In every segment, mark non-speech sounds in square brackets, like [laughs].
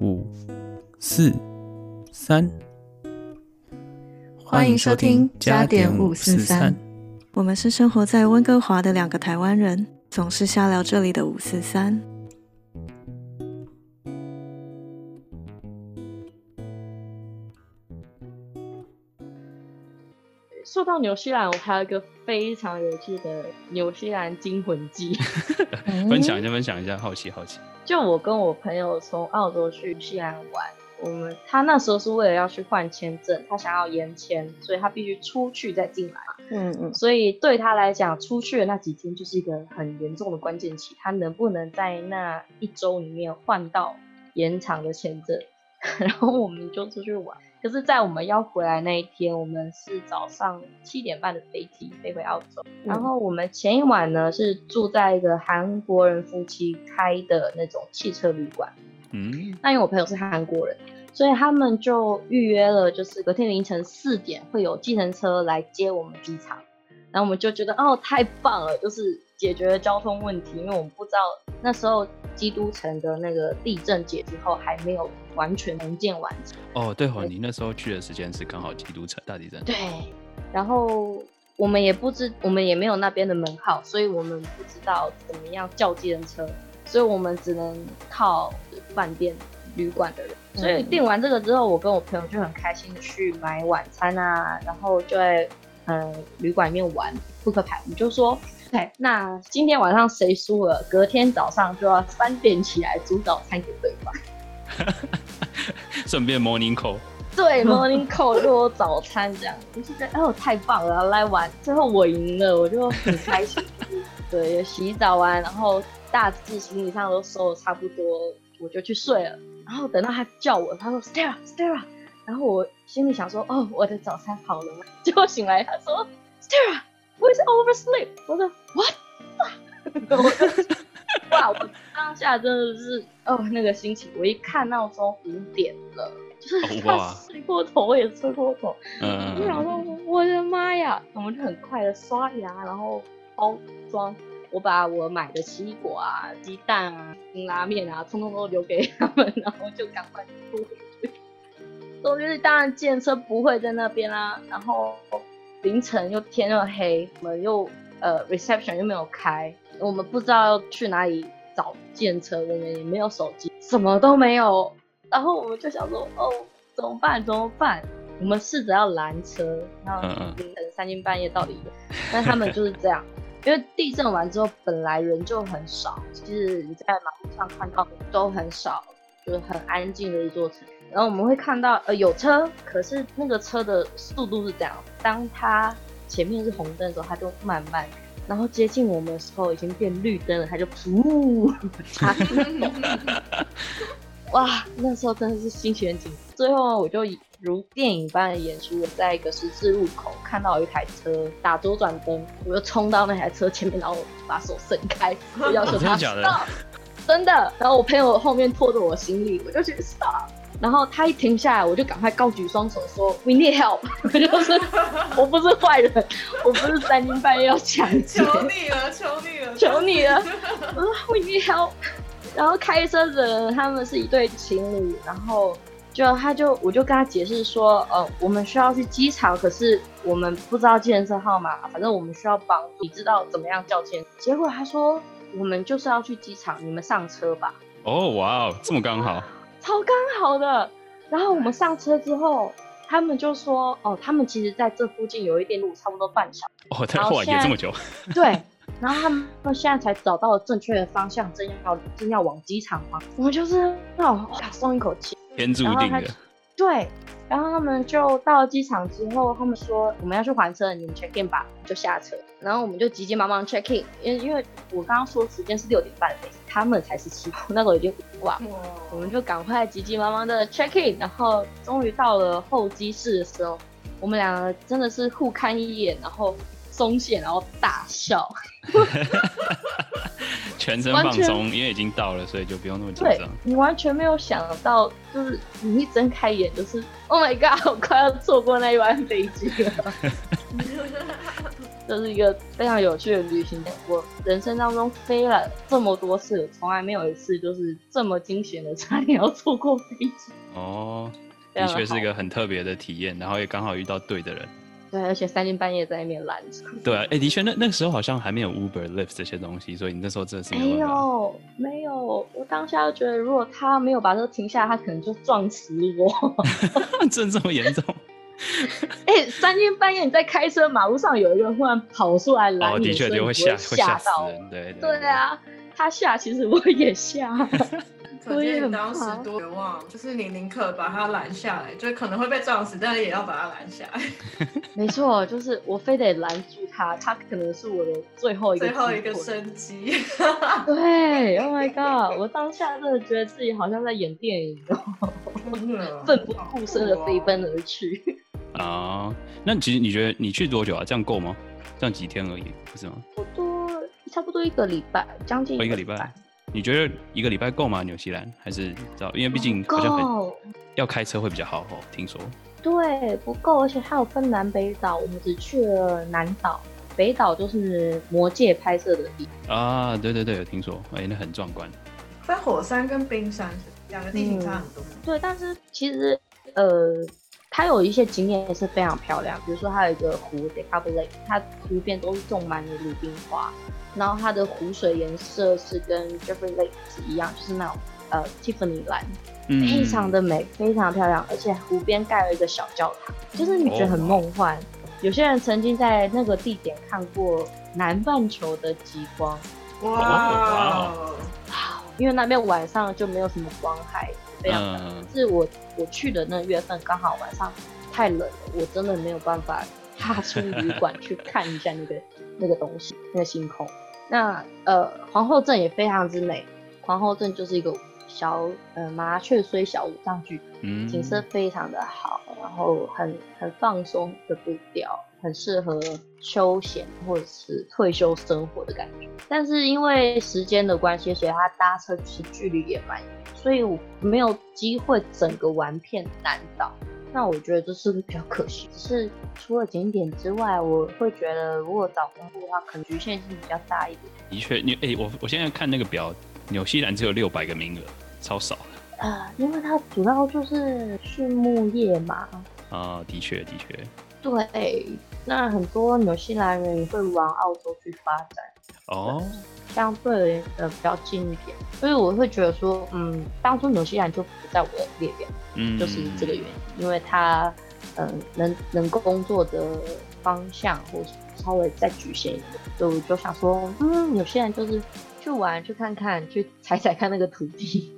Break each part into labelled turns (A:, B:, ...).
A: 五、四、三，
B: 欢迎收听加点五四三。我们是生活在温哥华的两个台湾人，总是瞎聊这里的五四三。
C: 说到纽西兰，我还有一个非常有趣的纽西兰惊魂记，[laughs]
A: 分享一下，分享一下，好奇好奇。
C: 就我跟我朋友从澳洲去西兰玩，我们他那时候是为了要去换签证，他想要延签，所以他必须出去再进来。嗯嗯。所以对他来讲，出去的那几天就是一个很严重的关键期，他能不能在那一周里面换到延长的签证？[laughs] 然后我们就出去玩。可是，在我们要回来那一天，我们是早上七点半的飞机飞回澳洲。然后我们前一晚呢是住在一个韩国人夫妻开的那种汽车旅馆。嗯，那因为我朋友是韩国人，所以他们就预约了，就是隔天凌晨四点会有计程车来接我们机场。然后我们就觉得哦，太棒了，就是解决了交通问题，因为我们不知道那时候。基督城的那个地震解之后还没有完全重建完成
A: 哦，对哦，你那时候去的时间是刚好基督城大地震。
C: 对，然后我们也不知，我们也没有那边的门号，所以我们不知道怎么样叫计程车，所以我们只能靠饭店旅馆的人。所以订完这个之后，我跟我朋友就很开心去买晚餐啊，然后就在嗯旅馆里面玩扑克牌，我们就说。对，那今天晚上谁输了，隔天早上就要三点起来煮早餐给对方，
A: 顺便 morning call。
C: 对，morning call 就早餐这样，我就觉得哦太棒了，来玩，最后我赢了，我就很开心。[laughs] 对，洗澡完，然后大致行李上都收的差不多，我就去睡了。然后等到他叫我，他说 Stella Stella，然后我心里想说哦我的早餐好了吗？[laughs] 结果醒来他说 Stella。我是 oversleep，我说 what？[laughs] 哇，我当下真的是哦那个心情，我一看闹钟五点了，就是他睡过头，我也睡过头，嗯，我想说我的妈呀，我们就很快的刷牙，然后包装，我把我买的奇异果啊、鸡蛋啊、拉面啊，通通都留给他们，[laughs] 然后就赶快出回去。所以当然，建车不会在那边啦，然后。凌晨又天又黑，我们又呃 reception 又没有开，我们不知道要去哪里找电车，我们也没有手机，什么都没有。然后我们就想说，哦，怎么办？怎么办？我们试着要拦车，然后凌晨三更半夜到底，但他们就是这样，因为地震完之后本来人就很少，其实你在马路上看到都很少，就是很安静的一座城。然后我们会看到，呃，有车，可是那个车的速度是这样：当它前面是红灯的时候，它就慢慢；然后接近我们的时候，已经变绿灯了，它就噗！[laughs] 哇，那时候真的是心情很紧。最后，我就如电影般的演出，在一个十字路口看到一台车打左转灯，我就冲到那台车前面，然后把手伸开，要求 [laughs] 他 stop。真的。然后我朋友后面拖着我行李，我就去 stop。然后他一停下来，我就赶快高举双手说：“We need help！” 我 [laughs] 就是我不是坏人，我不是三更半夜要抢
D: 劫。求你了，求你了，
C: 求你了！我说：“We need help！” [laughs] 然后开车的人他们是一对情侣，然后就他就我就跟他解释说：“呃，我们需要去机场，可是我们不知道计程车号码，反正我们需要帮助，你知道怎么样叫钱？”结果他说：“我们就是要去机场，你们上车吧。”
A: 哦，哇哦，这么刚好。
C: 超刚好的，然后我们上车之后，他们就说，哦，他们其实在这附近有一点路，差不多半小时。
A: 哦，然后也这么久。[laughs]
C: 对，然后他们现在才找到了正确的方向，正要正要往机场吗。我们就是那种松一口气，
A: 天注定的。
C: 对。然后他们就到了机场之后，他们说我们要去还车，你们 check in 吧，就下车。然后我们就急急忙忙 check in，因为因为我刚刚说时间是六点半的，他们才是七点，[laughs] 那时候已经哇，我们就赶快急急忙忙的 check in，然后终于到了候机室的时候，我们两个真的是互看一眼，然后松懈，然后大笑。[laughs]
A: 全身放松，因为已经到了，所以就不用那么紧张。
C: 你完全没有想到，就是你一睁开眼，就是 Oh my God，我快要错过那一班飞机了。[laughs] 这是一个非常有趣的旅行。我人生当中飞了这么多次，从来没有一次就是这么惊险的，差点要错过飞机。
A: 哦，的确是一个很特别的体验，然后也刚好遇到对的人。
C: 对，而且三更半夜在那边拦车。
A: 对啊，哎，的确，那那个时候好像还没有 Uber、Lyft 这些东西，所以你那时候真的是
C: 没有，没有。我当下就觉得，如果他没有把车停下，他可能就撞死我。[laughs]
A: 真这么严重？[laughs]
C: 哎，三更半夜你在开车，马路上有一个人忽然跑出来拦
A: 你，的确就会吓吓到人。对
C: 对啊，他吓，其实我也吓。[laughs]
D: 可见当时多绝望，就是你宁可把他拦下来，就可能会被撞死，但是也要把他拦下来。[laughs]
C: 没错，就是我非得拦住他，他可能是我的最后一个
D: 最后一个生机。
C: 对，Oh my god！我当下真的觉得自己好像在演电影，奋不顾身的飞奔而去。
A: 啊，[laughs] 那其实你觉得你去多久啊？这样够吗？这样几天而已，不是吗？
C: 不多，差不多一个礼拜，将近
A: 一个礼拜。你觉得一个礼拜够吗？纽西兰还是知道？因为毕竟好像很要开车会比较好哦，听说。
C: 对，不够，而且还有分南北岛，我们只去了南岛，北岛就是魔界拍摄的地
A: 啊。对对对，有听说，哎，那很壮观。
D: 分火山跟冰山两个地形差很多。
C: 对，但是其实呃，它有一些景点也是非常漂亮，比如说它有一个湖 d e c a b Lake，它湖边都是种满了鲁冰花。然后它的湖水颜色是跟 Jeffrey Lake 一样，就是那种呃 Tiffany 蓝，非常的美，非常漂亮，而且湖边盖了一个小教堂，就是你觉得很梦幻。有些人曾经在那个地点看过南半球的极光，哇！因为那边晚上就没有什么光害，非常。是我我去的那月份刚好晚上太冷了，我真的没有办法踏出旅馆去看一下那个那个东西，那个星空。那呃，皇后镇也非常之美。皇后镇就是一个小呃麻雀虽小五脏俱，景色非常的好，然后很很放松的步调，很适合休闲或者是退休生活的感觉。但是因为时间的关系，所以它搭车其实距离也蛮远，所以我没有机会整个玩遍南岛。那我觉得这是比较可惜，只是除了景点之外，我会觉得如果找工作的话，可能局限性比较大一点。
A: 的确，你哎，我我现在看那个表，纽西兰只有六百个名额，超少
C: 的。啊，因为它主要就是畜牧业嘛。
A: 啊，的确，的确。
C: 对，那很多纽西兰人也会往澳洲去发展。
A: 哦。
C: 相对呃比较近一点，所以我会觉得说，嗯，当初纽西兰就不在我的列表，嗯，就是这个原因，因为他，嗯，能能够工作的方向或稍微再局限一点，所以我就想说，嗯，有些人就是去玩、去看看、去踩踩看那个土地。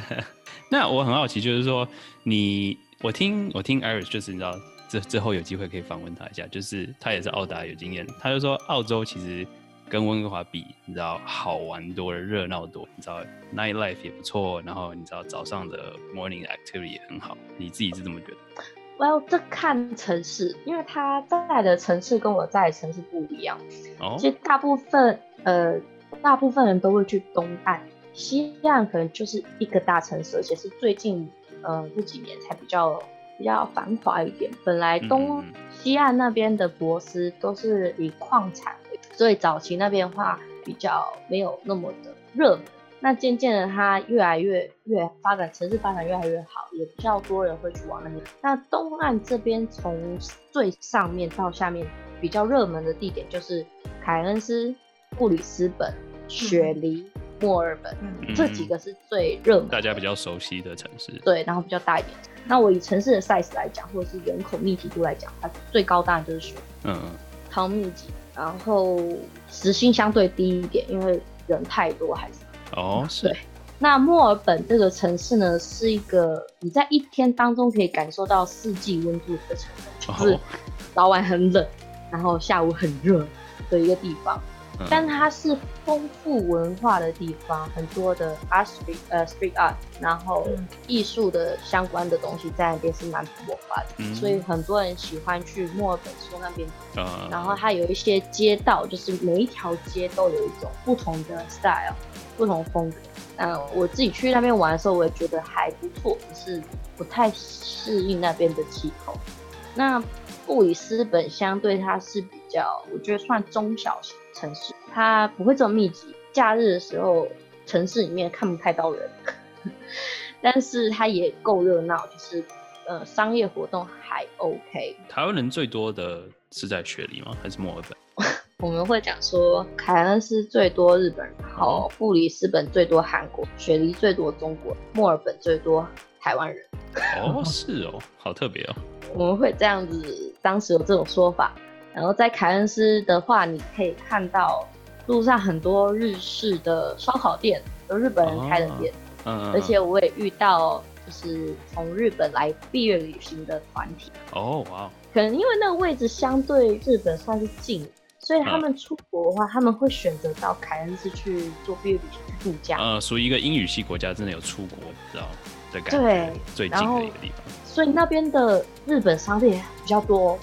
C: [laughs]
A: 那我很好奇，就是说你，我听我听 Iris，就是你知道，之之后有机会可以访问他一下，就是他也是澳大有经验，他就说澳洲其实。跟温哥华比，你知道好玩多了，热闹多，你知道 night life 也不错，然后你知道早上的 morning activity 也很好，你自己是这么觉得
C: ？Well，这看城市，因为他在的城市跟我在的城市不一样。哦。其实大部分呃，大部分人都会去东岸，西岸可能就是一个大城市，而且是最近呃这几年才比较比较繁华一点。本来东西岸那边的博斯都是以矿产为。所以早期那边的话比较没有那么的热门，那渐渐的它越来越越发展，城市发展越来越好，也比较多人会去往那边。那东岸这边从最上面到下面比较热门的地点就是凯恩斯、布里斯本、雪梨、墨尔本这几个是最热门，
A: 大家比较熟悉的城市。
C: 对，然后比较大一点。那我以城市的 size 来讲，或者是人口密集度来讲，它最高当然就是雪。嗯嗯。超密集。然后时薪相对低一点，因为人太多还是
A: 哦，对。
C: 那墨尔本这个城市呢，是一个你在一天当中可以感受到四季温度的城市，就是早晚很冷，然后下午很热的一个地方。但它是丰富文化的地方，很多的 art street 呃 street art，然后艺术的相关的东西在那边是蛮火发的，所以很多人喜欢去墨尔本说那边。然后它有一些街道，就是每一条街都有一种不同的 style，不同风格。嗯，我自己去那边玩的时候，我也觉得还不错，只是不太适应那边的气候。那布里斯本相对它是比较，我觉得算中小型城市，它不会这么密集。假日的时候，城市里面看不太到人，[laughs] 但是它也够热闹，就是呃商业活动还 OK。
A: 台湾人最多的是在雪梨吗？还是墨尔本？[laughs]
C: 我们会讲说，凯恩斯最多日本人，然后布里斯本最多韩国，雪梨最多中国，墨尔本最多台湾人。
A: 哦，是哦，好特别哦。[laughs]
C: 我们会这样子，当时有这种说法。然后在凯恩斯的话，你可以看到。路上很多日式的烧烤店，有日本人开的店，嗯，而且我也遇到就是从日本来毕业旅行的团体。
A: 哦，哇，
C: 可能因为那个位置相对日本算是近，所以他们出国的话，他们会选择到凯恩斯去做毕业旅行度假。
A: 呃，属于一个英语系国家，真的有出国，知道的感觉，对，最近的一个地方。
C: 所以那边的日本商店比较多，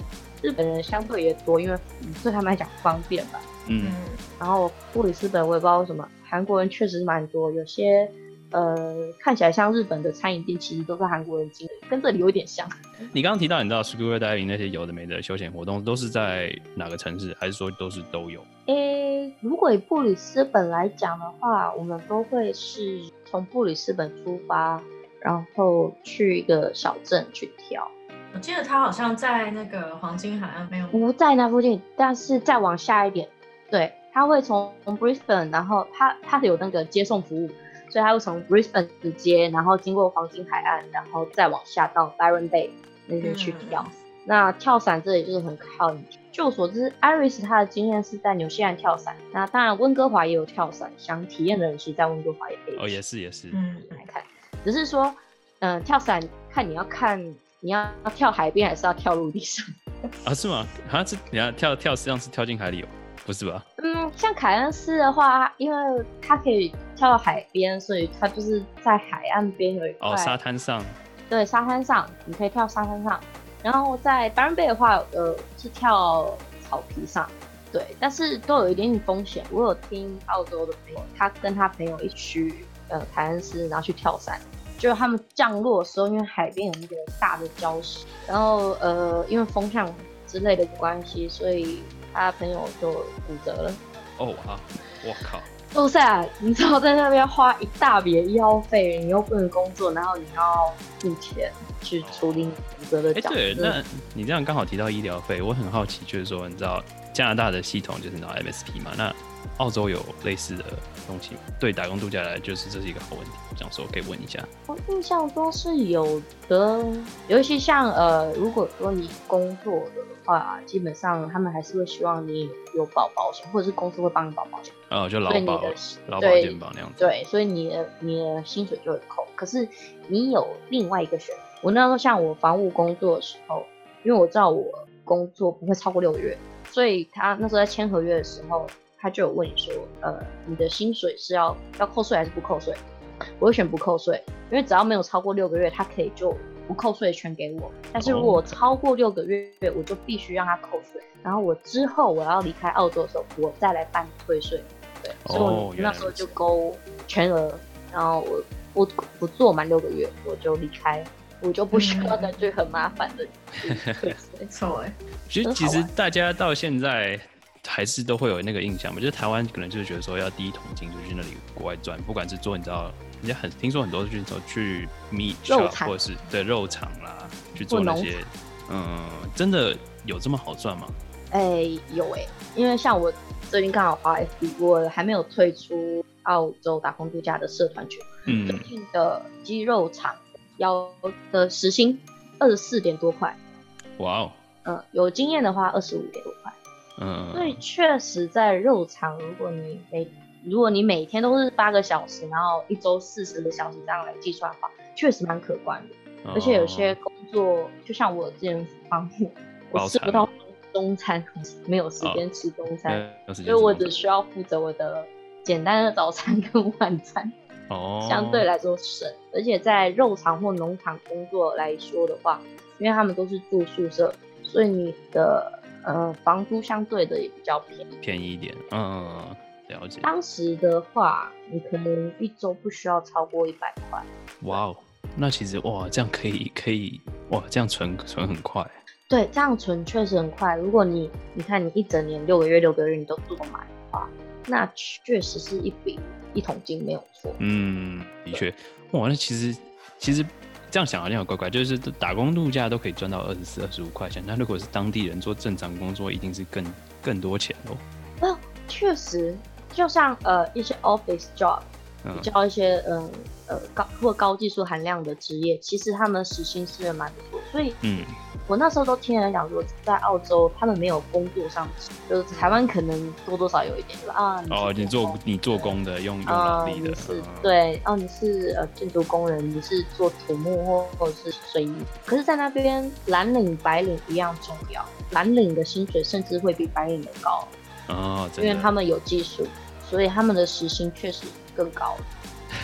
C: 日本人相对也多，因为对他们来讲方便吧。嗯，然后布里斯本我也不知道为什么，韩国人确实蛮多，有些呃看起来像日本的餐饮店，其实都是韩国人经营，跟这里有点像。
A: 你刚刚提到，你知道 scuba diving 那些有的没的休闲活动，都是在哪个城市，还是说都是都有？
C: 诶，如果以布里斯本来讲的话，我们都会是从布里斯本出发，然后去一个小镇去跳。
D: 我记得他好像在那个黄金海岸没有？
C: 不在那附近，但是再往下一点。对，他会从 Brisbane，然后他他有那个接送服务，所以他会从 Brisbane 直接，然后经过黄金海岸，然后再往下到 Byron Bay 那边去跳。那跳伞这里就是很靠你。据我所知，Iris 他的经验是在纽西兰跳伞。那当然温哥华也有跳伞，想体验的人其实在温哥华也可以。
A: 哦，也是也是。
C: 嗯，来看，只是说，嗯，跳伞看你要看你要跳海边还是要跳陆地上。[laughs]
A: 啊，是吗？啊，是你要跳跳实际上是跳进海里哦。不是吧？
C: 嗯，像凯恩斯的话，因为它可以跳到海边，所以它就是在海岸边有一块
A: 哦，沙滩上。
C: 对，沙滩上你可以跳沙滩上。然后在 n Bay 的话，呃，是跳草皮上。对，但是都有一点点风险。我有听澳洲的朋友，他跟他朋友一起去呃凯恩斯，然后去跳伞，就是他们降落的时候，因为海边有那个大的礁石，然后呃，因为风向之类的关系，所以。他朋友就骨折了。哦
A: 啊！我靠！
C: 哇塞！你知道在那边花一大笔医药费，你又不能工作，然后你要付钱去处理骨折的脚。
A: 哎，对，那你这样刚好提到医疗费，我很好奇，就是说，你知道加拿大的系统就是拿 MSP 嘛？那澳洲有类似的东西，对打工度假来，就是这是一个好问题。这样说可以问一下。
C: 我印象中是有的，尤其像呃，如果说你工作的话，基本上他们还是会希望你有保保险，或者是公司会帮你保保险。
A: 哦，就劳保、劳保健保那样子。
C: 对，所以你的你的薪水就会扣。可是你有另外一个选择。我那时候像我房务工作的时候，因为我知道我工作不会超过六个月，所以他那时候在签合约的时候。他就有问你说，呃，你的薪水是要要扣税还是不扣税？我会选不扣税，因为只要没有超过六个月，他可以就不扣税全给我。但是如果超过六个月，我就必须让他扣税。然后我之后我要离开澳洲的时候，我再来办退税。对，所以我那时候就勾全额。然后我我不做满六个月，我就离开，我就不需要再去很麻烦的。
D: 没 [laughs] 错，哎，
A: 其实其实大家到现在。还是都会有那个印象嘛，就是台湾可能就是觉得说要第一桶金就去那里国外赚，不管是做你知道，人家很听说很多去走去 meat shop 或者是对肉场啦去做那些，嗯，真的有这么好赚吗？
C: 哎，有哎，因为像我最近刚好滑 FB，我还没有退出澳洲打工度假的社团群，嗯，最近的鸡肉厂要的时薪二十四点多块，
A: 哇哦，
C: 嗯，有经验的话二十五点多块。嗯，所以确实，在肉场，如果你每如果你每天都是八个小时，然后一周四十个小时这样来计算的话，确实蛮可观的。而且有些工作，就像我之前方面，[laughs] 我吃不到中餐，没有时间吃中餐，所以我只需要负责我的简单的早餐跟晚餐，哦，[laughs] 相对来说省。而且在肉场或农场工作来说的话，因为他们都是住宿舍，所以你的。呃，房租相对的也比较便宜，
A: 便宜一点，嗯，了解。
C: 当时的话，你可能一周不需要超过一百块。
A: 哇哦，那其实哇，这样可以可以哇，这样存存很快。
C: 对，这样存确实很快。如果你你看你一整年六个月六个月你都不买的话，那确实是一笔一桶金没有错。
A: 嗯，的确，哇，那其实其实这样想好像很怪怪，就是打工度假都可以赚到二十四、二十五块钱，那如果是当地人做正常工作，一定是更更多钱哦。
C: 那确实，就像呃一些 office job，比较一些嗯呃高或高技术含量的职业，其实他们时薪是蛮多，所以嗯。我那时候都听人讲说，在澳洲他们没有工作上，就是台湾可能多多少有一点啊。
A: 哦，你做你做工的，用用脑力的。
C: 是，对，哦，你是呃建筑工人，你是做土木或或者是水泥。可是，在那边蓝领白领一样重要，蓝领的薪水甚至会比白领的高。
A: 哦，
C: 因为他们有技术，所以他们的时薪确实更高。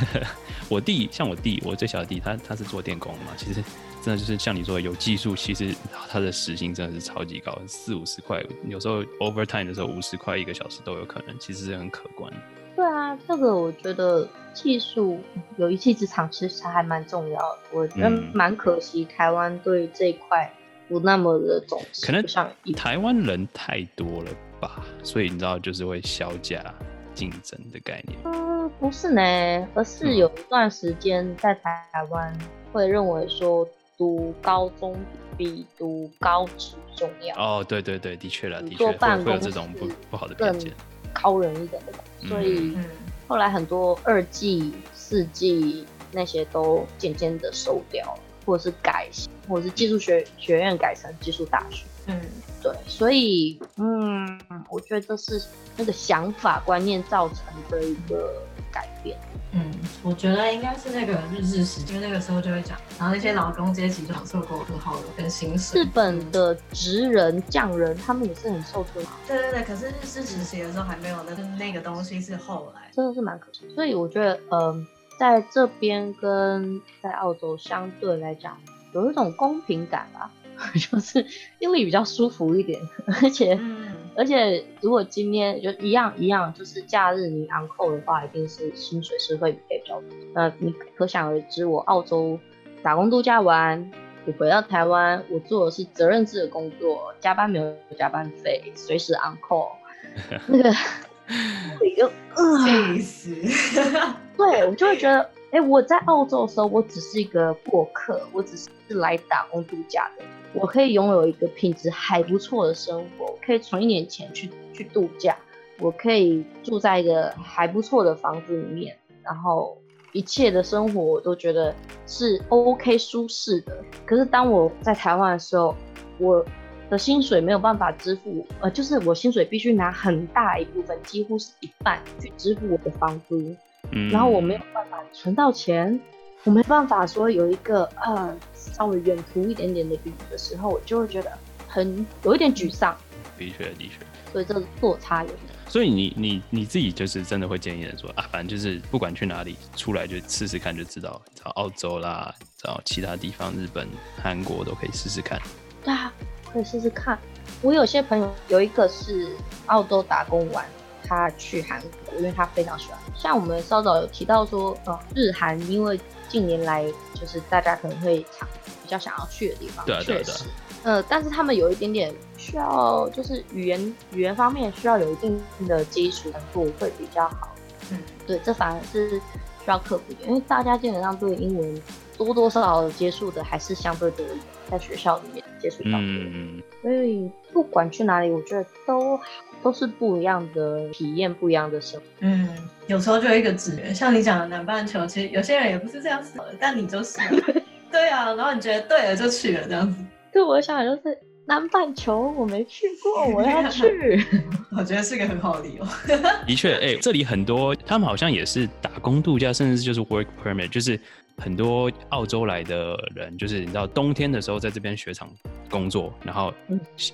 C: [laughs]
A: 我弟像我弟，我最小的弟，他他是做电工嘛，其实。真的就是像你说的有技术，其实他的时薪真的是超级高，四五十块，有时候 overtime 的时候五十块一个小时都有可能，其实是很可观。
C: 对啊，这个我觉得技术有一技之长其实还蛮重要的，我觉得蛮可惜台湾对这一块不那么的重视。
A: 可能台湾人太多了吧，所以你知道就是会削价竞争的概念。
C: 嗯，不是呢，而是有一段时间在台湾会认为说。读高中比读高职重要。
A: 哦，对对对，的确了，的确会有这种不不好的偏见，
C: 高人一点的，所以后来很多二技、四技那些都渐渐的收掉了，或者是改，或者是技术学学院改成技术大学。嗯，对，所以嗯，我觉得这是那个想法观念造成的一个改变。
D: 嗯，我觉得应该是那个日治时期，因为那个时候就会讲，然后那些劳工阶级就享受过很好的跟薪水。
C: 日本的职人匠人，他们也是很受尊
D: 对对对，可是日治时期的时候还没有那个那个东西，是后来，
C: 真的是蛮可惜。所以我觉得，嗯，在这边跟在澳洲相对来讲，有一种公平感吧。[laughs] 就是心里比较舒服一点，而且，而且如果今天就一样一样，就是假日你 on call 的话，一定是薪水是会比较多。那你可想而知，我澳洲打工度假完，我回到台湾，我做的是责任制的工作，加班没有加班费，随时 on call，[laughs] [laughs] 那个，我就
D: 气死。
C: 对我就会觉得，哎，我在澳洲的时候，我只是一个过客，我只是来打工度假的。我可以拥有一个品质还不错的生活，可以存一点钱去去度假，我可以住在一个还不错的房子里面，然后一切的生活我都觉得是 OK 舒适的。可是当我在台湾的时候，我的薪水没有办法支付，呃，就是我薪水必须拿很大一部分，几乎是一半去支付我的房租，然后我没有办法存到钱。我没办法说有一个呃稍微远途一点点的旅游的时候，我就会觉得很有一点沮丧。
A: 的确，的确。
C: 所以这个落差有点。
A: 所以你你你自己就是真的会建议人说啊，反正就是不管去哪里出来就试试看就知道，找澳洲啦，找其他地方，日本、韩国都可以试试看。
C: 对啊，可以试试看。我有些朋友有一个是澳洲打工完。他去韩国，因为他非常喜欢。像我们稍早有提到说，呃，日韩因为近年来就是大家可能会常比较想要去的地方，确实，呃，但是他们有一点点需要，就是语言语言方面需要有一定的基础程度会比较好。嗯，对，这反而是需要克服的，因为大家基本上对英文多多少少接触的还是相对多一点，在学校里面接触到的，所以不管去哪里，我觉得都好。都是不一样的体验，不一样的生活。
D: 嗯，有时候就一个资源，像你讲的南半球，其实有些人也不是这样死的，但你就是。[laughs] 对啊，然后你觉得对了就去了这样子。
C: 对，我想就是南半球我没去过，我要去。[laughs]
D: 我觉得是个很好的理由。[laughs]
A: 的确，哎，这里很多他们好像也是打工度假，甚至就是 work permit，就是很多澳洲来的人，就是你知道冬天的时候在这边雪场工作，然后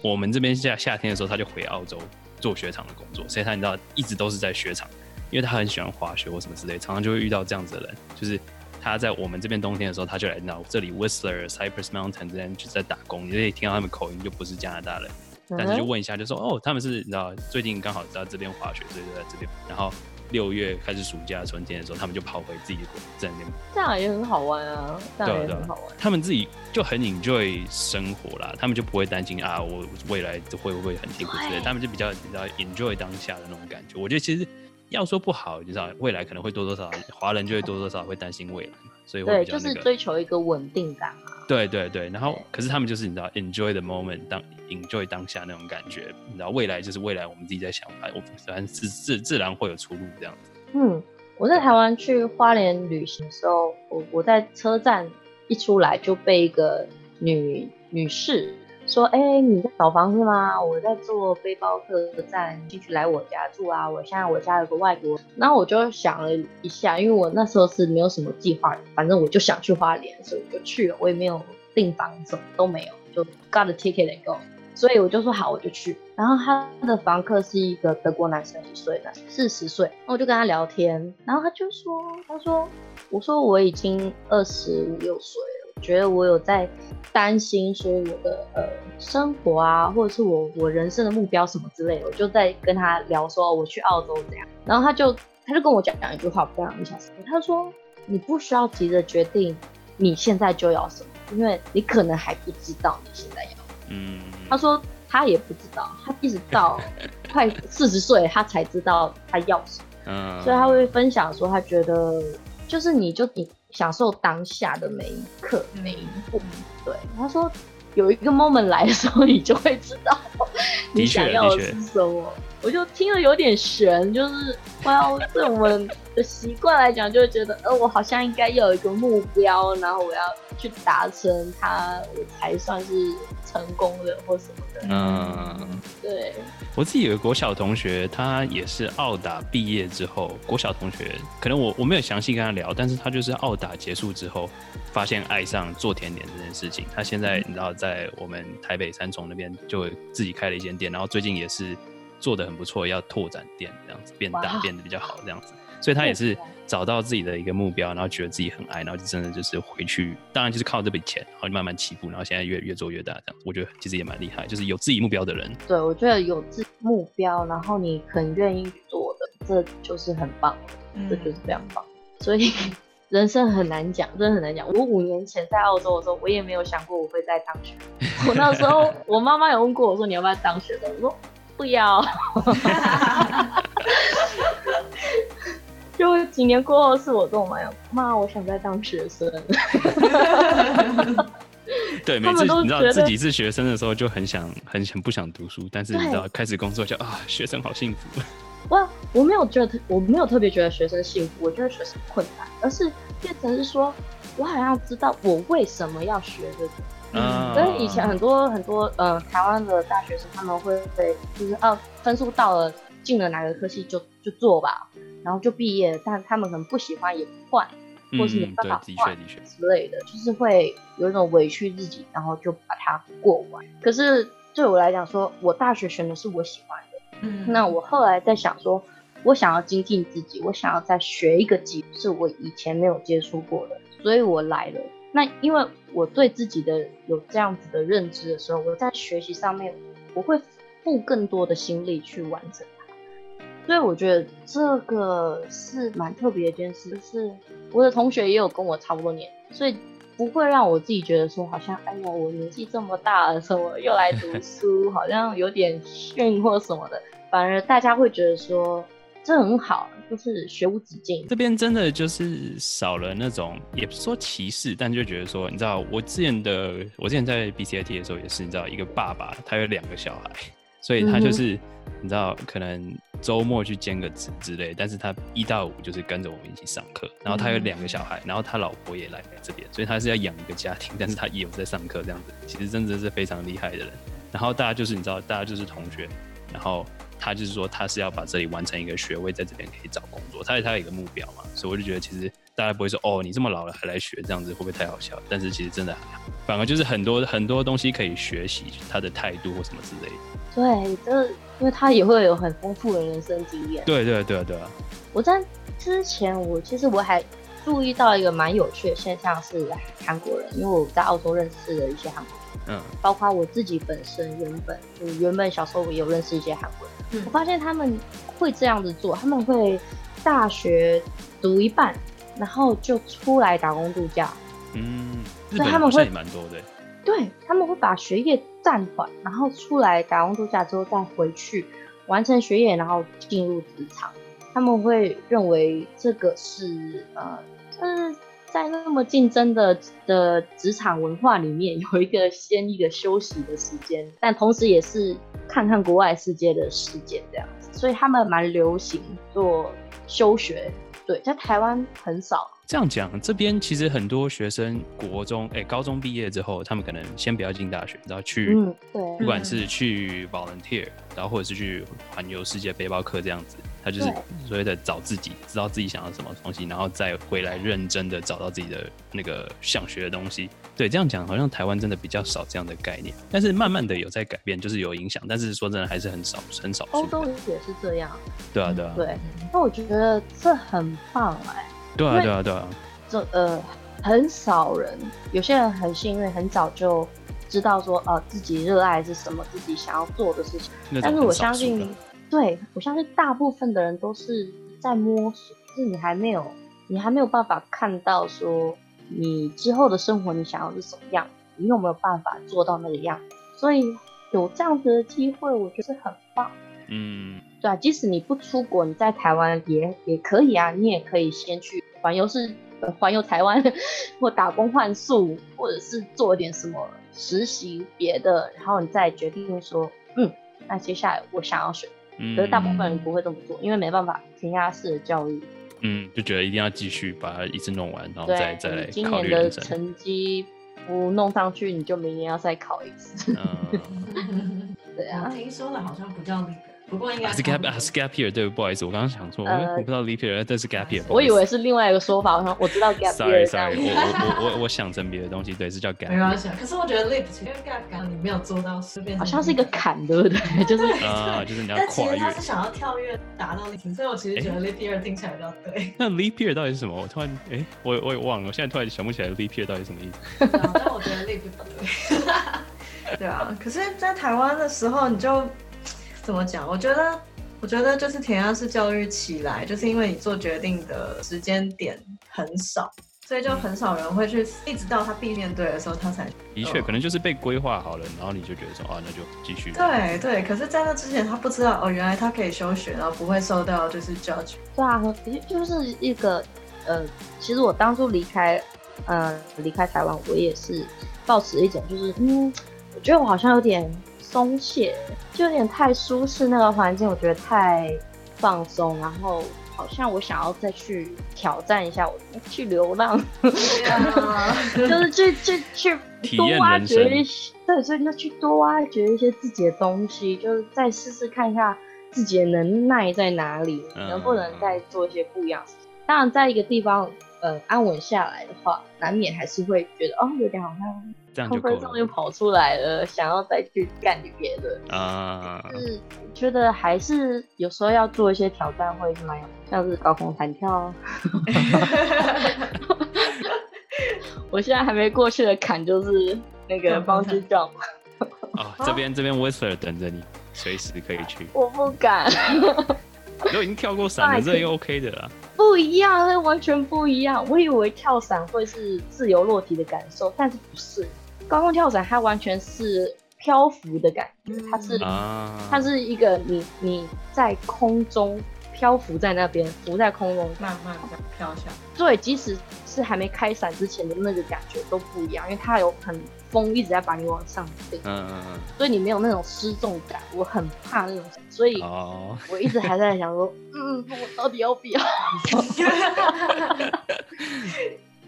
A: 我们这边夏夏天的时候他就回澳洲。做雪场的工作，所以他你知道一直都是在雪场，因为他很喜欢滑雪或什么之类，常常就会遇到这样子的人，就是他在我们这边冬天的时候，他就来到这里 Whistler、Cypress Mountain 这边就在打工，你可以听到他们口音就不是加拿大人，但是就问一下就说哦，他们是你知道最近刚好在这边滑雪，所以就在这边，然后六月开始暑假春天的时候，他们就跑回自己的国在那边。
C: 这样也很好玩啊，这样也很好玩。
A: 他们自己就很 enjoy 生活啦，他们就不会担心啊，我未来会不会很辛苦之类。他们就比较比较 enjoy 当下的那种感觉。我觉得其实要说不好，你知道，未来可能会多多少少华人就会多多少少会担心未来嘛，所以会比较
C: 就是追求一个稳定感啊。
A: 对对对，然后可是他们就是你知道 enjoy the moment 当 enjoy 当下那种感觉，你知道未来就是未来，我们自己在想，哎，我反正自自自然会有出路这样子。
C: 嗯，我在台湾去花莲旅行的时候，我我在车站一出来就被一个女女士说，哎，你在找房子吗？我在做背包客栈，进去来我家住啊。我现在我家有个外国，然后我就想了一下，因为我那时候是没有什么计划，反正我就想去花莲，所以我就去了，我也没有订房，什么都没有。就 got a ticket and go，所以我就说好，我就去。然后他的房客是一个德国男生，几岁的？四十岁。那我就跟他聊天，然后他就说，他说，我说我已经二十五六岁，觉得我有在担心说我的呃生活啊，或者是我我人生的目标什么之类的。我就在跟他聊说我去澳洲怎样，然后他就他就跟我讲讲一句话，不让你想他说你不需要急着决定你现在就要什么。因为你可能还不知道你现在要，嗯，他说他也不知道，他一直到快四十岁他才知道他要什么，嗯，所以他会分享说他觉得就是你就你享受当下的每一刻每一步，对，他说有一个 moment 来的时候你就会知道 [laughs] 你想要的是什么，我就听了有点悬，就是哇，对我们的习惯来讲就会觉得呃我好像应该要有一个目标，然后我要。去达成它，我才算是成功的或什么的。嗯，对。
A: 我自己有个国小同学，他也是澳打毕业之后，国小同学，可能我我没有详细跟他聊，但是他就是澳打结束之后，发现爱上做甜点这件事情。他现在你知道，在我们台北三重那边就自己开了一间店，然后最近也是做的很不错，要拓展店这样子，变大变得比较好这样子。所以他也是找到自己的一个目标，然后觉得自己很爱，然后就真的就是回去，当然就是靠这笔钱，然后慢慢起步，然后现在越越做越大这样。我觉得其实也蛮厉害，就是有自己目标的人。
C: 对，我觉得有自己目标，然后你很愿意做的，这就是很棒，这就是非常棒。所以 [laughs] 人生很难讲，真的很难讲。我五年前在澳洲的时候，我也没有想过我会在当学。我那时候 [laughs] 我妈妈有问过我说你要不要当学生，我说不要。[laughs] 就几年过后，是我跟我妈讲，妈，我想再当学生。[laughs]
A: 对，每次你知道自己是学生的时候，就很想、很很不想读书，但是你知道开始工作就啊，[laughs] 学生好幸福。
C: 我我没有觉得，我没有特别觉得学生幸福，我觉得学生困难，而是变成是说，我好像知道我为什么要学这个。嗯，所以以前很多很多呃台湾的大学生，他们会被就是啊分数到了，进了哪个科系就就做吧。然后就毕业，但他们可能不喜欢也不换，或是没办法换之类的，就是会有一种委屈自己，然后就把它过完。可是对我来讲，说我大学选的是我喜欢的，嗯，那我后来在想说，我想要精进自己，我想要再学一个技，是我以前没有接触过的，所以我来了。那因为我对自己的有这样子的认知的时候，我在学习上面我会付更多的心力去完成。所以我觉得这个是蛮特别的一件事，就是我的同学也有跟我差不多年，所以不会让我自己觉得说好像哎呀我年纪这么大了，什么又来读 [laughs] 书，好像有点逊或什么的，反而大家会觉得说这很好，就是学无止境。
A: 这边真的就是少了那种，也不是说歧视，但就觉得说，你知道我之前的，我之前在 B C I T 的时候也是，你知道一个爸爸他有两个小孩，所以他就是。你知道，可能周末去兼个职之类，但是他一到五就是跟着我们一起上课。然后他有两个小孩，然后他老婆也来这边，所以他是要养一个家庭，但是他也有在上课这样子。其实真的是非常厉害的人。然后大家就是你知道，大家就是同学，然后他就是说他是要把这里完成一个学位，在这边可以找工作。他他有一个目标嘛，所以我就觉得其实大家不会说哦，你这么老了还来学这样子会不会太好笑？但是其实真的还好，反而就是很多很多东西可以学习他的态度或什么之类的。
C: 对，这。因为他也会有很丰富的人生经验。
A: 对对对对啊！
C: 我在之前，我其实我还注意到一个蛮有趣的现象，是韩国人。因为我在澳洲认识了一些韩国人，嗯，包括我自己本身原本原本小时候也有认识一些韩国人。我发现他们会这样子做，他们会大学读一半，然后就出来打工度假。
A: 嗯，所以他们会蛮多的。
C: 对，他们会把学业暂缓，然后出来打工度假之后再回去完成学业，然后进入职场。他们会认为这个是呃，就是在那么竞争的的职场文化里面，有一个先一个休息的时间，但同时也是看看国外世界的时间这样子。所以他们蛮流行做休学，对，在台湾很少。
A: 这样讲，这边其实很多学生国中哎高中毕业之后，他们可能先不要进大学，然后去，
C: 嗯，对，
A: 不管是去 volunteer，然后或者是去环游世界背包客这样子，他就是所谓的找自己，知道自己想要什么东西，然后再回来认真的找到自己的那个想学的东西。对，这样讲好像台湾真的比较少这样的概念，但是慢慢的有在改变，就是有影响，但是说真的还是很少很少。
C: 欧洲也是这样。
A: 对啊，对啊。
C: 对，那我觉得这很棒哎。
A: 对啊，对啊，对啊，
C: 这呃，很少人，有些人很幸运，很早就知道说，呃，自己热爱是什么，自己想要做的事情。但是我相信，对我相信大部分的人都是在摸索，就是你还没有，你还没有办法看到说，你之后的生活你想要是什么样，你有没有办法做到那个样？所以有这样子的机会，我觉得很棒。嗯，对啊，即使你不出国，你在台湾也也可以啊，你也可以先去环游是环游台湾，或打工换宿，或者是做点什么实习别的，然后你再决定说，嗯，那接下来我想要选。可是大部分人不会这么做，因为没办法填鸭式的教育。
A: 嗯，就觉得一定要继续把它一次弄完，然后再再来
C: 今年的成绩不弄上去，你就明年要再考一次。[laughs] 对啊，
D: 听说的，好像不叫那个。不过应该
A: 是 gap 啊，是 gap year，对，不好意思，我刚刚想错，我不知道 leap year，但是 gap year。
C: 我以为是另外一个说法，我想我知道 gap
A: year。Sorry，Sorry，我我我我想成别的东西，对，是叫 gap。
D: 没关系，可是我觉得 leap 因为 gap 你没有做到，是变
C: 好像是一个坎，对不对？[laughs] 就是
A: 啊，就是你要跨越。但其
D: 实他是想要跳跃达到 leap，所以我其实觉得 leap year 听起来比较对。
A: 那 leap year 到底是什么？我突然哎，我我也忘了，我现在突然想不起来 leap year 到底什么意
D: 思。但我觉得 leap 不对。[laughs] 对啊，可是，在台湾的时候，你就怎么讲？我觉得。我觉得就是填鸭式教育起来，就是因为你做决定的时间点很少，所以就很少人会去，一直到他必面对的时候，他才
A: 的确可能就是被规划好了，然后你就觉得说啊，那就继续。
D: 对对，可是，在那之前他不知道哦，原来他可以休学，然后不会受到就是 judge。
C: 对啊，就是一个呃，其实我当初离开，嗯，离开台湾，我也是抱持一种就是，嗯，我觉得我好像有点。松懈，就有点太舒适那个环境，我觉得太放松，然后好像我想要再去挑战一下，我去流浪，[laughs] 就是去去去多挖掘一些，对，所以就去多挖掘一些自己的东西，就是再试试看一下自己的能耐在哪里，能不能再做一些不一样。当然，在一个地方。呃，安稳下来的话，难免还是会觉得哦，有点好像
A: 这样就够
C: 了，又跑出来了，想要再去干点别的啊。是觉得还是有时候要做一些挑战，会蛮有，像是高空弹跳。[laughs] [laughs] 我现在还没过去的坎就是那个方之照。
A: 哦，这边这边 Whistler 等着你，随时可以去。[laughs]
C: 我不敢。
A: 都已经跳过伞了，这也 OK 的啦。
C: 不一样，那完全不一样。我以为跳伞会是自由落体的感受，但是不是。高空跳伞它完全是漂浮的感觉，它是它是一个你你在空中漂浮在那边，浮在空中
D: 慢慢的飘下。
C: 对，即使是还没开伞之前的那个感觉都不一样，因为它有很。风一直在把你往上顶，嗯嗯嗯，所以你没有那种失重感，我很怕那种，所以我一直还在想说，嗯，我到底要不要？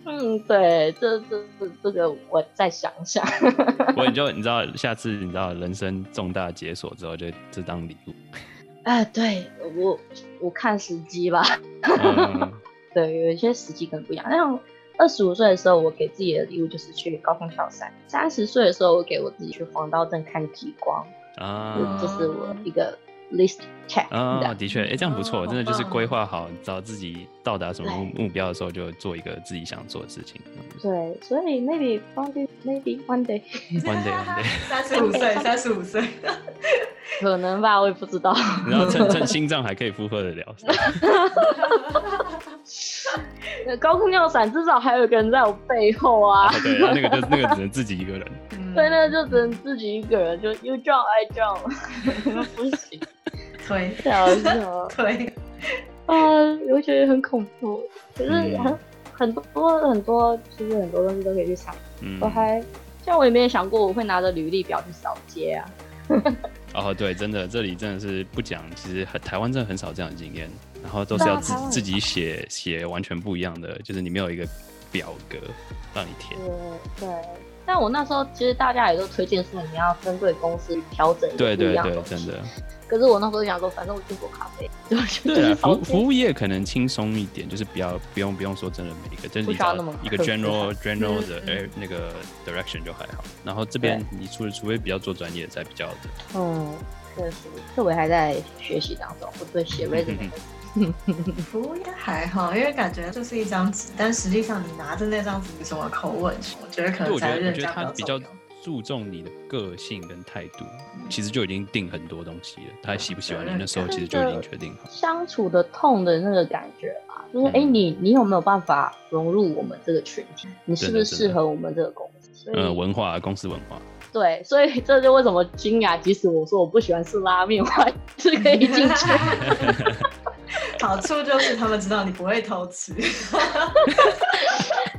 C: 嗯，对，这这这这个我再想想。[laughs]
A: 我你就 [laughs] 你知道，下次你知道人生重大解锁之后，就这当礼物。
C: 哎，对我我看时机吧。[laughs] 对，有一些时机可能不一样，像。二十五岁的时候，我给自己的礼物就是去高空跳伞。三十岁的时候，我给我自己去黄道镇看极光。啊，这是我一个 list check。
A: 啊，的确，哎，这样不错，真的就是规划好，找自己到达什么目目标的时候，就做一个自己想做的事情。
C: 对，所以 maybe one day，maybe one day，one
A: day，one day。[laughs]
D: 三十五岁，[laughs] 三十五岁。
C: 可能吧，我也不知道。
A: 然后趁趁心脏还可以负荷得了。[laughs]
C: 高空尿伞至少还有一个人在我背后啊。
A: 对，那个就那个只能自己一个人。
C: 对，那个就只能自己一个人，就 you jump I jump，不行。
D: 推，[laughs] 推。
C: 啊，我觉得很恐怖。可是很很多很多，其实很多东西都可以去尝。我还像我也没有想过我会拿着履历表去扫街啊。[laughs]
A: 哦，对，真的，这里真的是不讲，其实很台湾真的很少这样的经验，然后都是要自自己写写完全不一样的，就是你没有一个表格让你填。
C: 对对，但我那时候其实大家也都推荐说你要针对公司调整
A: 对对对，真的。
C: 可是我那时候想说，反正我去做咖啡，
A: 对啊，[laughs] 服服务业可能轻松一点，就是比较不用不用说真的每一个，就是你找一个 general [laughs] general 的哎那个 direction 就还好。然后这边你除了除非比较做专业，才比较的。
C: 嗯，确实，这我还在学习当中，我对写 [laughs] resume。
D: 服务业还好，因为感觉就是一张纸，但实际上你拿着那张纸什么口吻，我觉得可能才认真
A: 比较。注重你的个性跟态度，其实就已经定很多东西了。他喜不喜欢你，那时候其实就已经决定好。
C: 相处的痛的那个感觉吧，就是哎，你你有没有办法融入我们这个群体？你是不是适合我们这个公司？
A: 呃，文化公司文化。
C: 对，所以这就为什么惊讶，即使我说我不喜欢吃拉面，我还是可以进去。[laughs]
D: 好处就是他们知道你不会偷吃。[laughs]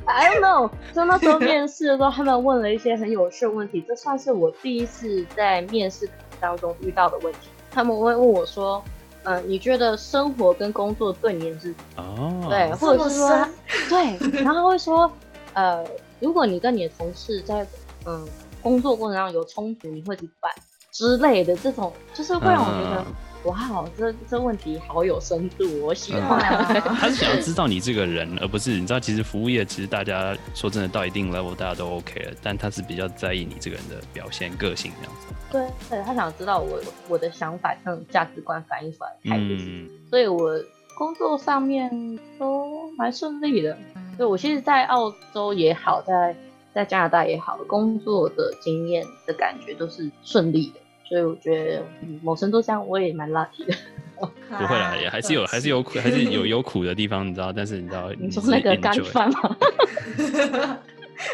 C: I don't know，就那时候面试的时候，他们问了一些很有趣的问题，这算是我第一次在面试当中遇到的问题。他们会问我说：“呃，你觉得生活跟工作对你是哦，对，或者是说 [laughs] 对，然后会说，呃，如果你跟你的同事在嗯工作过程中有冲突，你会怎么办之类的？这种就是会让我觉得。”哇，这这问题好有深度，我喜欢。[laughs]
A: 他是想要知道你这个人，而不是你知道，其实服务业其实大家说真的到一定 level 大家都 OK 了，但他是比较在意你这个人的表现、个性这样子。
C: 对，对他想知道我我的想法、跟价值观反映出来态度，所以我工作上面都蛮顺利的。对我其实，在澳洲也好，在在加拿大也好，工作的经验的感觉都是顺利的。所以我觉得，某程度上我也蛮 lucky 的。
A: 不会啦，也还是有，还是有苦，还是有有苦的地方，你知道？但是你知道，
C: 你说那个 [laughs] 咖喱饭吗？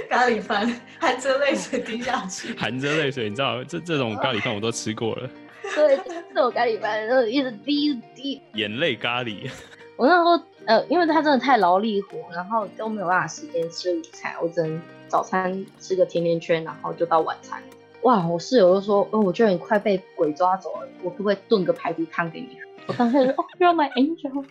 D: 咖喱饭含着泪水滴下去，
A: 含着泪水，你知道这这种咖喱饭我都吃过了。[laughs]
C: 对，这种咖喱饭，然后一直滴一直滴
A: 眼泪咖喱。
C: 我那时候呃，因为它真的太劳力活，然后都没有办法时间吃午餐，我只能早餐吃个甜甜圈，然后就到晚餐。哇！我室友就说：“哦，我觉得你快被鬼抓走了，我可不可以炖个排骨汤给你？”我当时说：“哦，You're my angel。”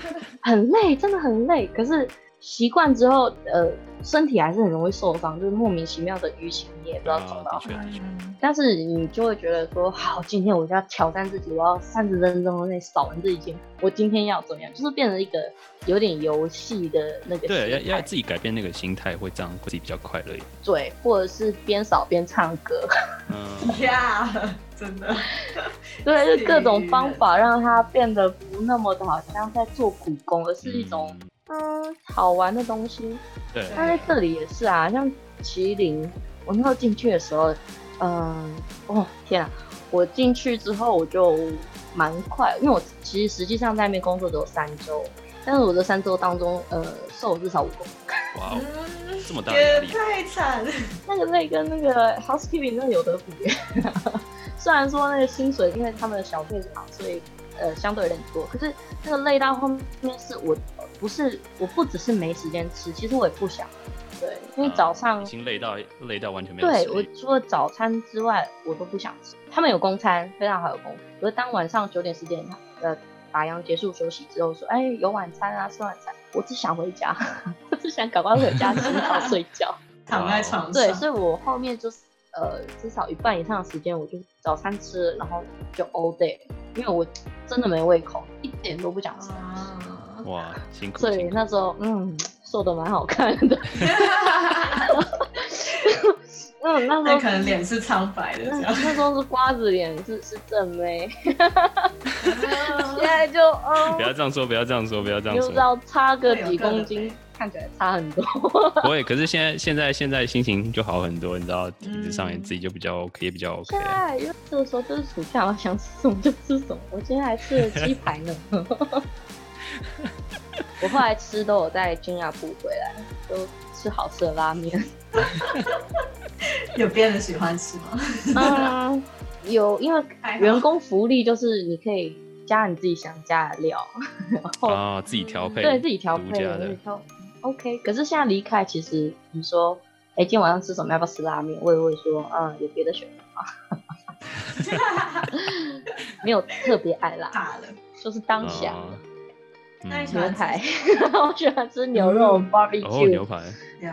C: [laughs] 很累，真的很累。可是习惯之后，呃，身体还是很容易受伤，就是莫名其妙的淤青，你也不知道走到哪里。但是你就会觉得说：“好，今天我就要挑战自己，我要三十分钟内扫完这一件。我今天要怎么样？”就是变成一个有点游戏的那个。
A: 对，要要自己改变那个心态，会这样会自己比较快乐一点。
C: 对，或者是边扫边唱歌。[laughs]
D: 嗯呀，真的。[laughs]
C: 对，就各种方法让它变得不那么的好像在做苦工，而是一种嗯好玩的东西。
A: 对。
C: 但在这里也是啊，像麒麟，我那时候进去的时候。嗯，哦天啊！我进去之后我就蛮快，因为我其实实际上在那边工作只有三周，但是我这三周当中，呃，瘦了至少五公斤。
A: 哇，这么大
D: 太惨！
C: 那个累跟那个 housekeeping 真的有得比。[laughs] 虽然说那个薪水，因为他们的小费少，所以呃相对有点多，可是那个累到后面是我不是我不只是没时间吃，其实我也不想。对，因为早上
A: 已经累到累到完全没有。
C: 对我除了早餐之外，我都不想吃。他们有公餐，非常好有公。可是当晚上九点十点，呃，打烊结束休息之后，说，哎，有晚餐啊，吃晚餐。我只想回家，[laughs] 我只想赶快回家吃好睡觉，[laughs]
D: 躺在床上。
C: 对，所以我后面就是呃，至少一半以上的时间，我就早餐吃，然后就 all day，因为我真的没胃口，一点都不想吃。
A: 哇，辛苦。
C: 所以那时候，嗯。瘦的蛮好看的，[laughs]
D: 嗯，那时候可能脸是苍白的，那
C: 时候是瓜子脸，是是正妹，[laughs] 现在就嗯，[laughs]
A: 不要这样说，不要这样说，不要这样说，
C: 就知道差个几公斤，看起来差很多。
A: 不会，可是现在现在现在心情就好很多，你知道，体质上也自己就比较 OK，也比较 OK。
C: 因为这个时候就是暑假，我想吃什么就吃什么。我今天还吃了鸡排呢。[laughs] 我后来吃都有在君雅补回来，都吃好吃的拉面。[laughs]
D: 有别人喜欢吃吗？[laughs]
C: 嗯，有，因为员工福利就是你可以加你自己想加的料，然后
A: 啊自己调配，
C: 对自己调配的。OK，可是现在离开，其实你说，哎，今天晚上吃什么？要不要吃拉面？我也会说，嗯，有别的选择吗？没有特别爱辣，就是当下。牛排，[laughs] 我喜欢吃牛肉 barbecue。
A: 牛排，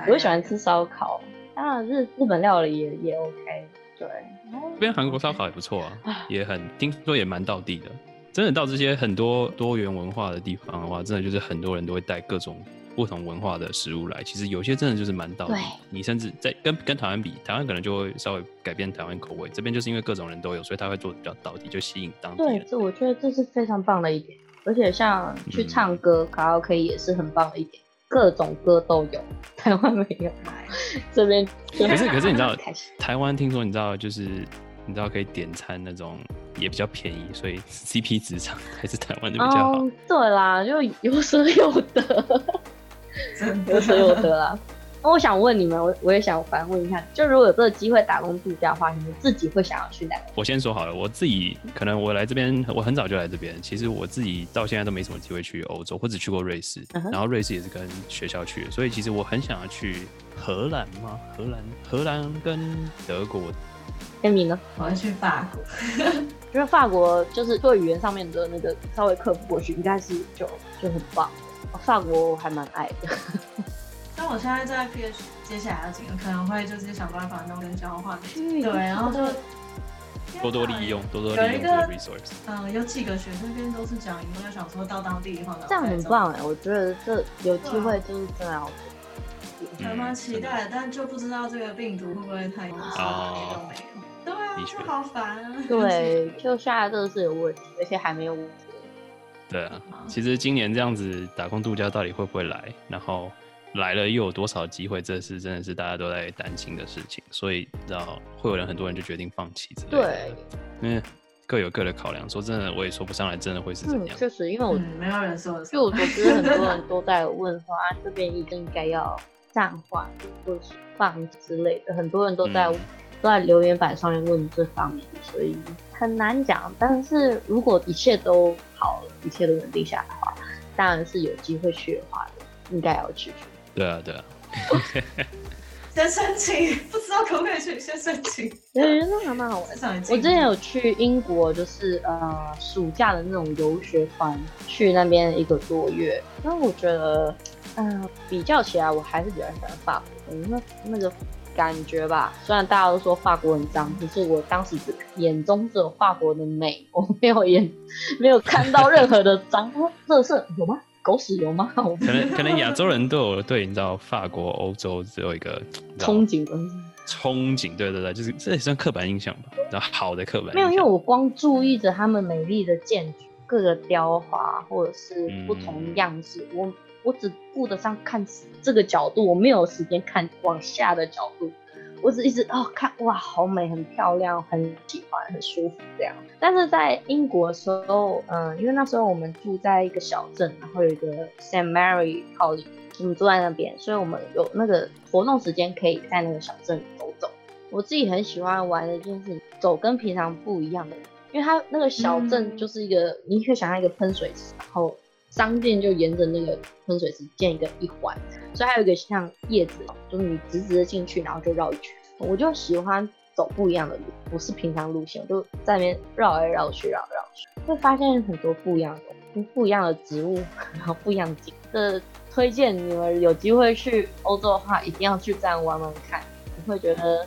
C: 我也喜欢吃烧烤。当然，日日本料理也也 OK。对，
A: 这边韩国烧烤也不错啊，也很听说也蛮到地的。真的到这些很多多元文化的地方的话，真的就是很多人都会带各种不同文化的食物来。其实有些真的就是蛮到地。你甚至在跟跟台湾比，台湾可能就会稍微改变台湾口味。这边就是因为各种人都有，所以他会做的比较到地，就吸引当地人。
C: 对，这我觉得这是非常棒的一点。而且像去唱歌卡拉 OK 也是很棒的一点，各种歌都有，台湾没有。[laughs] 这边
A: 可是可是你知道，[laughs] 台湾听说你知道就是你知道可以点餐那种也比较便宜，所以 CP 值上还是台湾的比较好。
C: 对啦，就有舍有得，[laughs] 有舍有得啦。那我想问你们，我我也想反问一下，就如果有这个机会打工度假的话，你们自己会想要去哪？
A: 我先说好了，我自己可能我来这边，我很早就来这边。其实我自己到现在都没什么机会去欧洲，或者去过瑞士，然后瑞士也是跟学校去的，所以其实我很想要去荷兰吗？荷兰，荷兰跟德国。
C: 天明呢？
D: 我要去法国，[laughs]
C: 因为法国就是做语言上面的那个稍微克服过去，应该是就就很棒。法国我还蛮爱的。
D: 那我现在在 P H，接下来要几个可能会就是想办法弄跟交换，对，然后就
A: 多多利用，多多利用这个 resource。
D: 嗯，有几个学生边都是讲英文，就想说到当地的话，
C: 这样很棒哎，我觉得这有机会就是真的要
D: 还蛮期待，但就不知道这个病毒会不会太影响，都没有。对啊，就好烦啊。
C: 对，就现在这个是有问题，而且还没有。
A: 对啊，其实今年这样子打工度假到底会不会来？然后。来了又有多少机会？这是真的是大家都在担心的事情，所以知道会有人很多人就决定放弃之类的。对，因为各有各的考量。说真的，我也说不上来，真的会是怎样。
C: 确实，因为我
D: 没有人说。
C: 就我觉得，[laughs] 很多人都在问说啊，这边一定应该要暂缓或者是放之类的，很多人都在都在留言板上面问这方面，所以很难讲。但是如果一切都好了，一切都稳定下来的话，当然是有机会去的话，应该要去。
A: 对啊，对啊。
D: 先申请，不知道可不可以去？先申请。
C: 对，那还蛮好玩。我之前有去英国，就是呃暑假的那种游学团，去那边一个多月。那我觉得，嗯，比较起来，我还是比较喜欢法国。那那个感觉吧，虽然大家都说法国很脏，可是我当时只眼中只有法国的美，我没有眼没有看到任何的脏。这是有吗？狗屎有吗？[laughs]
A: 可能可能亚洲人都有对，你知道法国、欧洲只有一个
C: 憧憬的
A: 憧憬，对对对，就是这也算刻板印象吧，然后好的刻板。
C: 没有，因为我光注意着他们美丽的建筑、各个雕花或者是不同样式，我我只顾得上看这个角度，我没有时间看往下的角度。我只一直哦看哇，好美，很漂亮，很喜欢，很舒服这样。但是在英国的时候，嗯，因为那时候我们住在一个小镇，然后有一个 Saint Mary College，我们住在那边，所以我们有那个活动时间可以在那个小镇走走。我自己很喜欢玩的一件事情，走跟平常不一样的，因为它那个小镇就是一个，你可以想象一个喷水池，然后商店就沿着那个喷水池建一个一环。所以还有一个像叶子，就是你直直的进去，然后就绕一圈。我就喜欢走不一样的路，不是平常路线，我就在那边绕来绕去，绕来绕去，会发现很多不一样的东西，不一样的植物，然后不一样的景。这推荐你们有机会去欧洲的话，一定要去这样玩玩看，你会觉得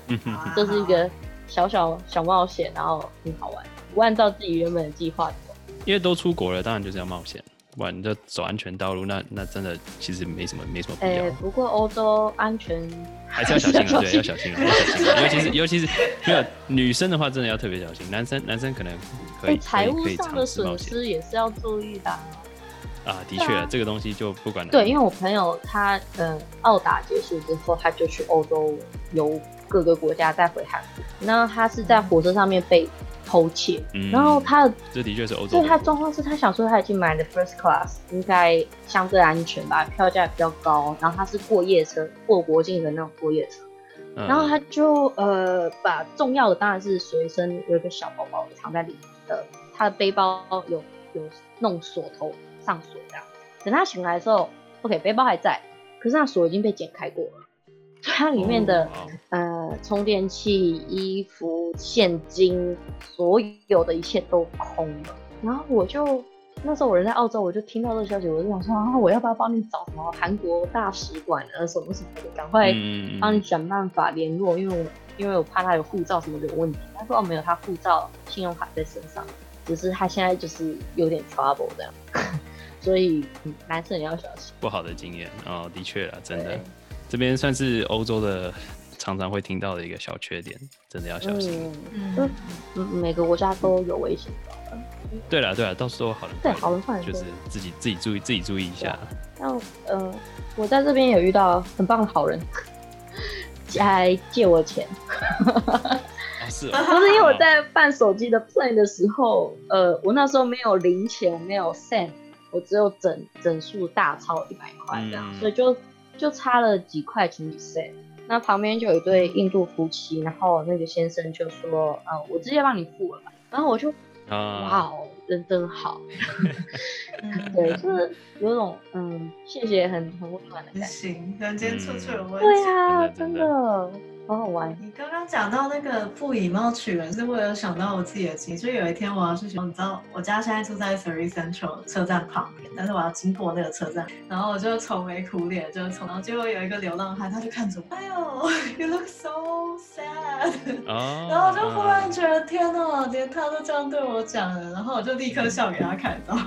C: 这是一个小小小冒险，然后很好玩，不按照自己原本的计划走。
A: 因为都出国了，当然就是要冒险。哇，你就走安全道路，那那真的其实没什么没什么必要。
C: 不过欧洲安全
A: 还是要小心啊，[laughs] 对，要小心啊，要小心啊。[laughs] 尤其是尤其是没有女生的话，真的要特别小心。男生男生可能可以
C: 财务上的损失也是要注意的。
A: 啊，的确，这个东西就不管
C: 对，因为我朋友他嗯，澳打结束之后，他就去欧洲游各个国家，再回韩国。那他是在火车上面被偷窃，然后他的
A: 这的确是欧洲。
C: 所以他状况是他想说他已经买了 first class，应该相对安全吧，票价比较高。然后他是过夜车，过国境的那种过夜车。然后他就呃把重要的当然是随身有一个小包包藏在里面的，他的背包有有弄锁头上锁这样。等他醒来的时候，OK 背包还在，可是那锁已经被剪开过了，它里面的呃充电器、衣服、现金，所有的一切都空了。然后我就。那时候我人在澳洲，我就听到这个消息，我就想说啊，我要不要帮你找什么韩国大使馆啊，什么什么的，赶快帮你想办法联络，因为我因为我怕他有护照什么的有问题。他说哦，没有，他护照、信用卡在身上，只是他现在就是有点 trouble 这样，[laughs] 所以男生也要小心。
A: 不好的经验哦，的确啊，真的，这边算是欧洲的常常会听到的一个小缺点，真的要小心。
C: 嗯，嗯每个国家都有危险。
A: 对了对了，到时候好了
C: 对好人坏人
A: 就是自己自己注意自己注意一下。
C: 那呃，我在这边也遇到很棒的好人，[laughs] 还借我钱。[laughs]
A: 是，
C: 不是因为我在办手机的 plan 的时候，呃，我那时候没有零钱，我没有 cent，我只有整整数大钞一百块这样，所以就就差了几块钱 cent。那旁边就有一对印度夫妻，然后那个先生就说，呃，我直接帮你付了吧。然后我就。哇哦，人真好，[laughs] 对，就是有种嗯，谢谢，很很温暖的感觉。
D: 行，人间处处有温情。
C: 对啊，真的。好好玩！
D: 你刚刚讲到那个不以貌取人，是为了想到我自己的经历。就有一天我要去，你知道我家现在住在 Surrey Central 车站旁边，但是我要经过那个车站，然后我就愁眉苦脸，就从，然后结果有一个流浪汉，他就看着我，哎呦，You look so sad。[laughs] 然后我就忽然觉得，天哪，连他都这样对我讲了，然后我就立刻笑给他看到。[laughs]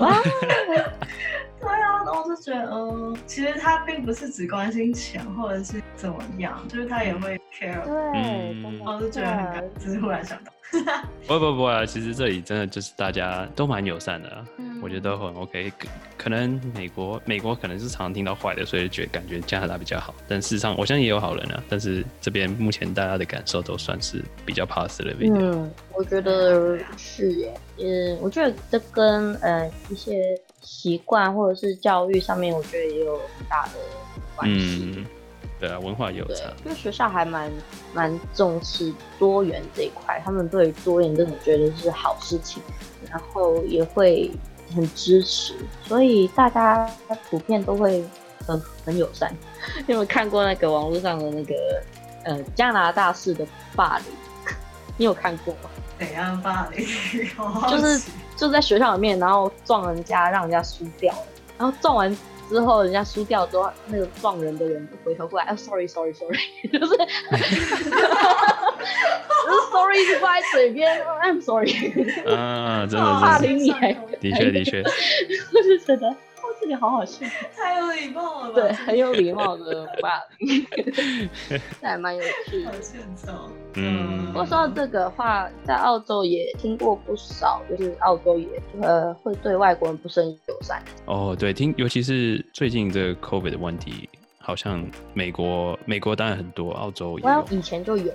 D: 对啊，然后我就觉得，嗯，其实他并不是只关心钱或者是怎么样，就是他也会 care。
C: 对，
D: 我就觉得很感，只是忽然想到。[laughs]
A: 不不不啊，其实这里真的就是大家都蛮友善的，我觉得都很 OK。可能美国美国可能是常听到坏的，所以觉得感觉加拿大比较好。但事实上，我相信也有好人啊。但是这边目前大家的感受都算是比较 pass 的。
C: 嗯，我觉得是耶。嗯，我觉得这跟呃一些。习惯或者是教育上面，我觉得也有很大的关系。
A: 嗯，对啊，文化有差。
C: 因为学校还蛮蛮重视多元这一块，他们对多元真的觉得是好事情，然后也会很支持，所以大家普遍都会很很友善。你有没有看过那个网络上的那个呃加拿大式的霸凌？你有看过吗？
D: 怎样霸凌？[laughs]
C: 就是。就在学校里面，然后撞人家，让人家输掉了。然后撞完之后，人家输掉之后，那个撞人的人就回头过来，哎，sorry，sorry，sorry，[laughs] 就是，sorry 就挂在嘴边，I'm sorry。[laughs]
A: 啊，真的，
C: 霸凌你，
A: 的确的确，
C: 我 [laughs] 就觉得。这里好好笑，
D: 太有礼貌了。
C: 对，很有礼貌的霸凌，这还蛮有趣的。
D: 好欠揍。
A: 嗯，
C: 不过说到这个话，在澳洲也听过不少，就是澳洲也呃会对外国人不是很友善。
A: 哦，对，听，尤其是最近这个 COVID 的问题，好像美国美国当然很多，澳洲也有。
C: 以前就有了，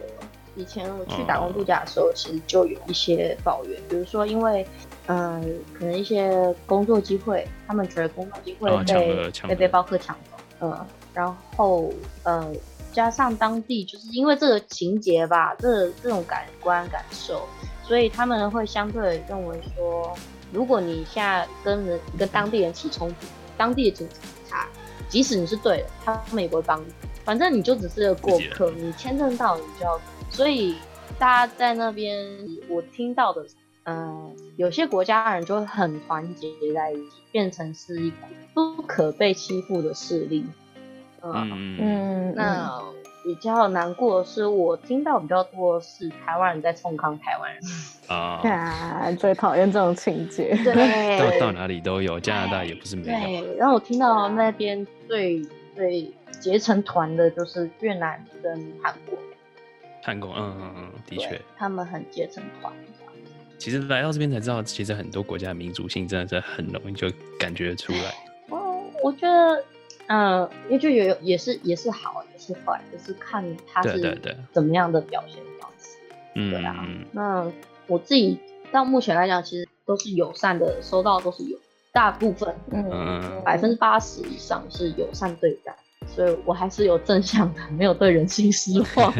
C: 以前我去打工度假的时候，其实就有一些抱怨，比如说因为。嗯，可能一些工作机会，他们觉得工作机会被被背包客抢走，嗯，然后呃，加上当地就是因为这个情节吧，这这种感官感受，所以他们会相对认为说，如果你现在跟人跟当地人起冲突，当地的警察，即使你是对的，他们也不会帮你，反正你就只是个过客，你签证到你就要，所以大家在那边，我听到的。嗯，有些国家人就会很团结在一起，变成是一股不可被欺负的势力。嗯嗯，那比较难过的是，我听到比较多的是台湾人在冲康台湾人 [laughs]
A: 啊，
B: 最讨厌这种情节。
C: 对，
A: 到到哪里都有，加拿大也不是没有。
C: 对，然后我听到那边最最结成团的就是越南跟韩国。
A: 韩国，嗯嗯嗯，的确，
C: 他们很结成团。
A: 其实来到这边才知道，其实很多国家的民族性真的是很容易就感觉出来。
C: 哦我觉得，嗯，因为就有也是也是好也是坏，就是看他是怎么样的表现方式。嗯，对啊。那我自己到目前来讲，其实都是友善的，收到都是有大部分，嗯，百分之八十以上是友善对待，所以我还是有正向的，没有对人性失望。[laughs]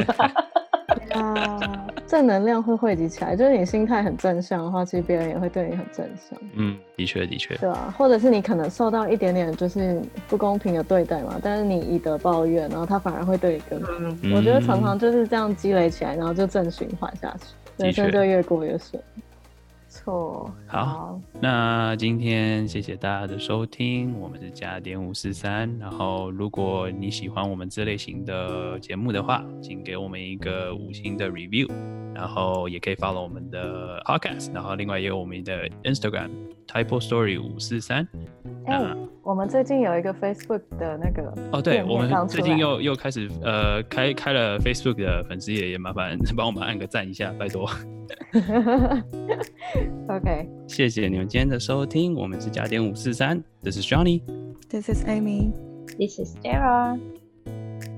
C: [laughs]
B: 啊，正能量会汇集起来，就是你心态很正向的话，其实别人也会对你很正向。
A: 嗯，的确的确。
B: 对啊，或者是你可能受到一点点就是不公平的对待嘛，但是你以德报怨，然后他反而会对你更好。我觉得常常就是这样积累起来，然后就正循环下去，人生就越过越顺。错，
A: 好，那今天谢谢大家的收听，我们是加点五四三。然后，如果你喜欢我们这类型的节目的话，请给我们一个五星的 review，然后也可以 follow 我们的 podcast，然后另外也有我们的 Instagram typo story 五四三。
B: 哎，我们最近有一个 Facebook 的那个
A: 哦，对，我们最近又又开始呃开开了 Facebook 的粉丝也，也麻烦帮我们按个赞一下，拜托。
B: OK，
A: 谢谢你们今天的收听，我们是加点五四三，This is Johnny，This
B: is Amy，This
C: is Sarah，Peace。